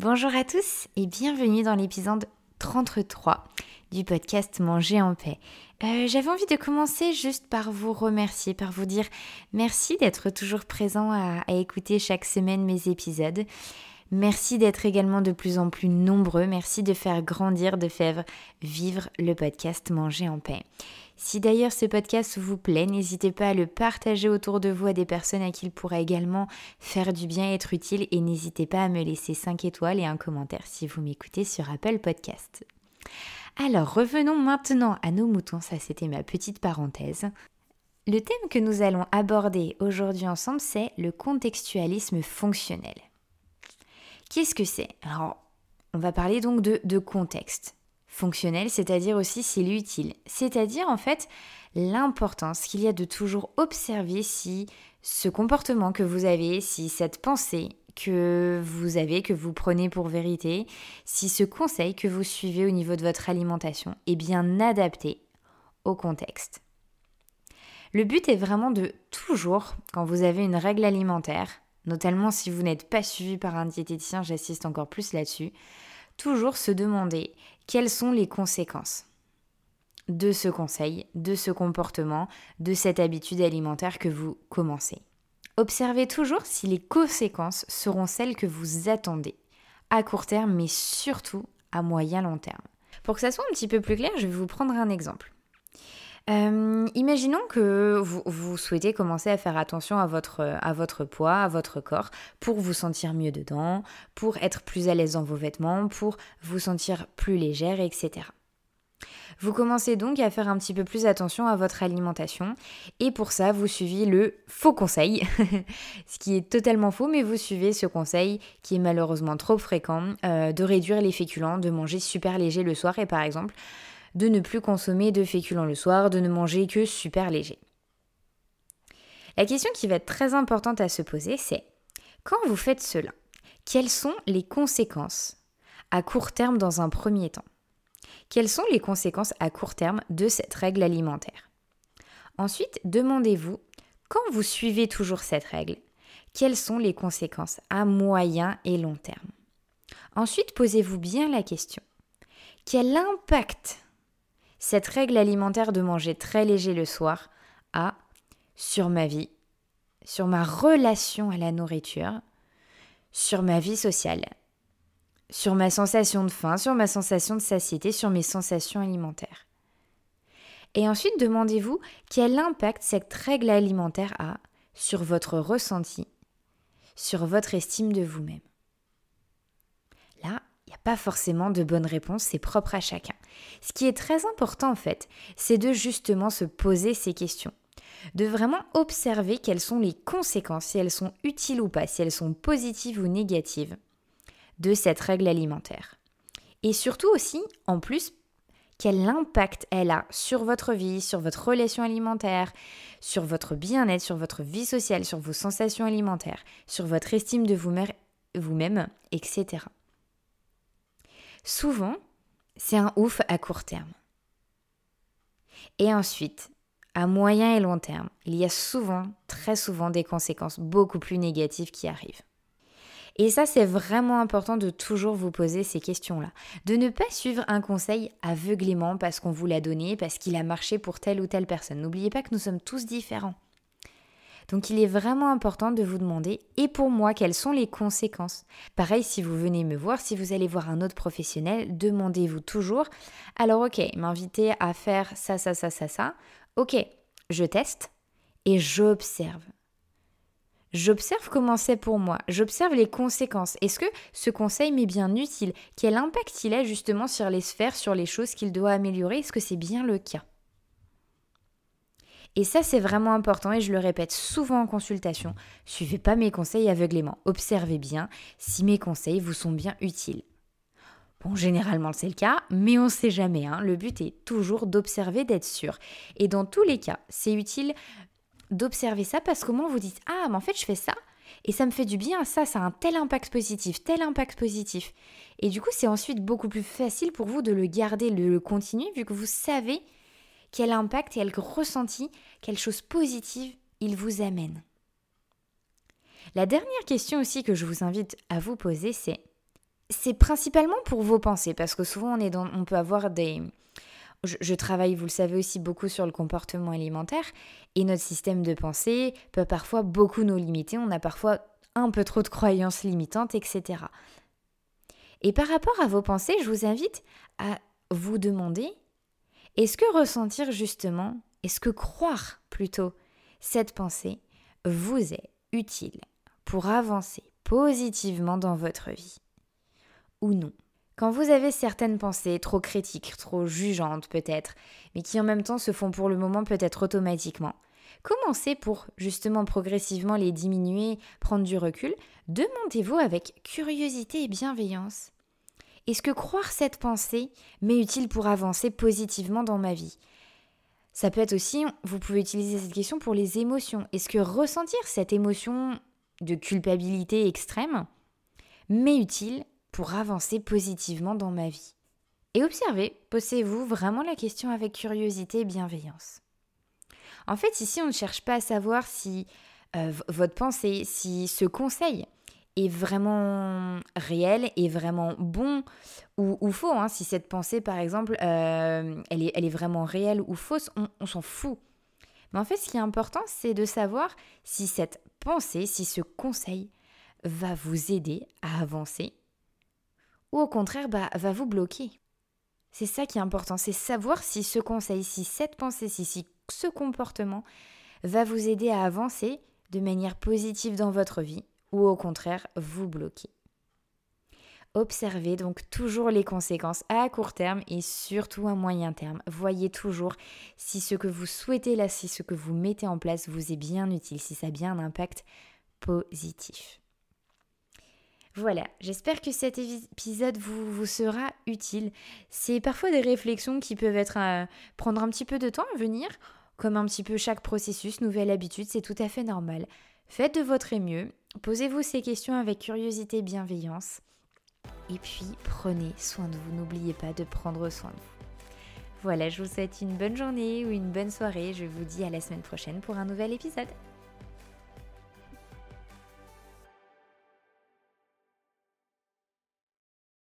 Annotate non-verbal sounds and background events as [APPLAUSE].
Bonjour à tous et bienvenue dans l'épisode 33 du podcast Manger en paix. Euh, j'avais envie de commencer juste par vous remercier, par vous dire merci d'être toujours présent à, écouter chaque semaine mes épisodes. Merci d'être également de plus en plus nombreux. Merci de faire grandir, de faire vivre le podcast Manger en paix. Si d'ailleurs ce podcast vous plaît, n'hésitez pas à le partager autour de vous à des personnes à qui il pourra également faire du bien et être utile et n'hésitez pas à me laisser 5 étoiles et un commentaire si vous m'écoutez sur Apple Podcast. Alors revenons maintenant à nos moutons, ça c'était ma petite parenthèse. Le thème que nous allons aborder aujourd'hui ensemble, c'est le contextualisme fonctionnel. Qu'est-ce que c'est? Alors, on va parler donc de contexte fonctionnel, c'est-à-dire aussi s'il est utile. C'est-à-dire en fait l'importance qu'il y a de toujours observer si ce comportement que vous avez, si cette pensée que vous avez, que vous prenez pour vérité, si ce conseil que vous suivez au niveau de votre alimentation est bien adapté au contexte. Le but est vraiment de toujours, quand vous avez une règle alimentaire, notamment si vous n'êtes pas suivi par un diététicien, j'assiste encore plus là-dessus, toujours se demander quelles sont les conséquences de ce conseil, de ce comportement, de cette habitude alimentaire que vous commencez. Observez toujours si les conséquences seront celles que vous attendez, à court terme, mais surtout à moyen long terme. Pour que ça soit un petit peu plus clair, je vais vous prendre un exemple. Imaginons que vous, souhaitez commencer à faire attention à votre, à votre poids, à votre corps, pour vous sentir mieux dedans, pour être plus à l'aise dans vos vêtements, pour vous sentir plus légère, etc. Vous commencez donc à faire un petit peu plus attention à votre alimentation et pour ça vous suivez le faux conseil, [LAUGHS] ce qui est totalement faux mais vous suivez ce conseil qui est malheureusement trop fréquent euh, de réduire les féculents, de manger super léger le soir et par exemple de ne plus consommer de féculents le soir, de ne manger que super léger. La question qui va être très importante à se poser, c'est quand vous faites cela, quelles sont les conséquences à court terme dans un premier temps? Quelles sont les conséquences à court terme de cette règle alimentaire? Ensuite, demandez-vous, quand vous suivez toujours cette règle, quelles sont les conséquences à moyen et long terme? Ensuite, posez-vous bien la question, quel impact cette règle alimentaire de manger très léger le soir a sur ma vie, sur ma relation à la nourriture, sur ma vie sociale, sur ma sensation de faim, sur ma sensation de satiété, sur mes sensations alimentaires. Et ensuite, demandez-vous quel impact cette règle alimentaire a sur votre ressenti, sur votre estime de vous-même. Pas forcément de bonnes réponses, c'est propre à chacun. Ce qui est très important en fait, c'est de justement se poser ces questions de vraiment observer quelles sont les conséquences, si elles sont utiles ou pas, si elles sont positives ou négatives de cette règle alimentaire. Et surtout aussi, en plus, quel impact elle a sur votre vie, sur votre relation alimentaire, sur votre bien-être, sur votre vie sociale, sur vos sensations alimentaires, sur votre estime de vous-même, etc souvent, c'est un ouf à court terme. Et ensuite, à moyen et long terme, il y a souvent, très souvent, des conséquences beaucoup plus négatives qui arrivent. Et ça, c'est vraiment important de toujours vous poser ces questions-là. De ne pas suivre un conseil aveuglément parce qu'on vous l'a donné, parce qu'il a marché pour telle ou telle personne. N'oubliez pas que nous sommes tous différents. Donc il est vraiment important de vous demander, et pour moi, quelles sont les conséquences? Pareil, si vous venez me voir, si vous allez voir un autre professionnel, demandez-vous toujours, alors ok, m'inviter à faire ça, ça, ça, ça, ça, ok, je teste et j'observe. J'observe comment c'est pour moi, j'observe les conséquences. Est-ce que ce conseil m'est bien utile? Quel impact il a justement sur les sphères, sur les choses qu'il doit améliorer? Est-ce que c'est bien le cas? Et ça, c'est vraiment important et je le répète souvent en consultation. Suivez pas mes conseils aveuglément. Observez bien si mes conseils vous sont bien utiles. Bon, généralement c'est le cas, mais on ne sait jamais. Hein. Le but est toujours d'observer, d'être sûr. Et dans tous les cas, c'est utile d'observer ça parce qu'au moins vous dites Ah, mais en fait je fais ça et ça me fait du bien, ça, ça a un tel impact positif, tel impact positif. Et du coup, c'est ensuite beaucoup plus facile pour vous de le garder, de le continuer, vu que vous savez quel impact et quel ressenti, quelle chose positive il vous amène. La dernière question aussi que je vous invite à vous poser, c'est c'est principalement pour vos pensées, parce que souvent on, peut avoir des, je, travaille, vous le savez aussi, beaucoup sur le comportement alimentaire et notre système de pensée peut parfois beaucoup nous limiter. On a parfois un peu trop de croyances limitantes, etc. Et par rapport à vos pensées, je vous invite à vous demander est-ce que ressentir justement, est-ce que croire plutôt cette pensée vous est utile pour avancer positivement dans votre vie ou non? Quand vous avez certaines pensées trop critiques, trop jugeantes peut-être, mais qui en même temps se font pour le moment peut-être automatiquement, commencez pour justement progressivement les diminuer, prendre du recul, demandez-vous avec curiosité et bienveillance. Est-ce que croire cette pensée m'est utile pour avancer positivement dans ma vie? Ça peut être aussi, vous pouvez utiliser cette question pour les émotions. Est-ce que ressentir cette émotion de culpabilité extrême m'est utile pour avancer positivement dans ma vie? Et observez, posez-vous vraiment la question avec curiosité et bienveillance. En fait, ici, on ne cherche pas à savoir si euh, votre pensée, si ce conseil est vraiment réel, est vraiment bon ou, faux. Hein. Si cette pensée, par exemple, euh, elle, est, elle, est, vraiment réelle ou fausse, on, on s'en fout. Mais en fait, ce qui est important, c'est de savoir si cette pensée, si ce conseil va vous aider à avancer ou au contraire bah, va vous bloquer. C'est ça qui est important, c'est savoir si ce conseil, si cette pensée, si, ce comportement va vous aider à avancer de manière positive dans votre vie ou au contraire vous bloquer. Observez donc toujours les conséquences à court terme et surtout à moyen terme. Voyez toujours si ce que vous souhaitez là, si ce que vous mettez en place vous est bien utile, si ça a bien un impact positif. Voilà, j'espère que cet épisode vous, sera utile. C'est parfois des réflexions qui peuvent être euh, prendre un petit peu de temps à venir, comme un petit peu chaque processus, nouvelle habitude, c'est tout à fait normal. Faites de votre mieux, posez-vous ces questions avec curiosité et bienveillance. Et puis prenez soin de vous, n'oubliez pas de prendre soin de vous. Voilà, je vous souhaite une bonne journée ou une bonne soirée. Je vous dis à la semaine prochaine pour un nouvel épisode.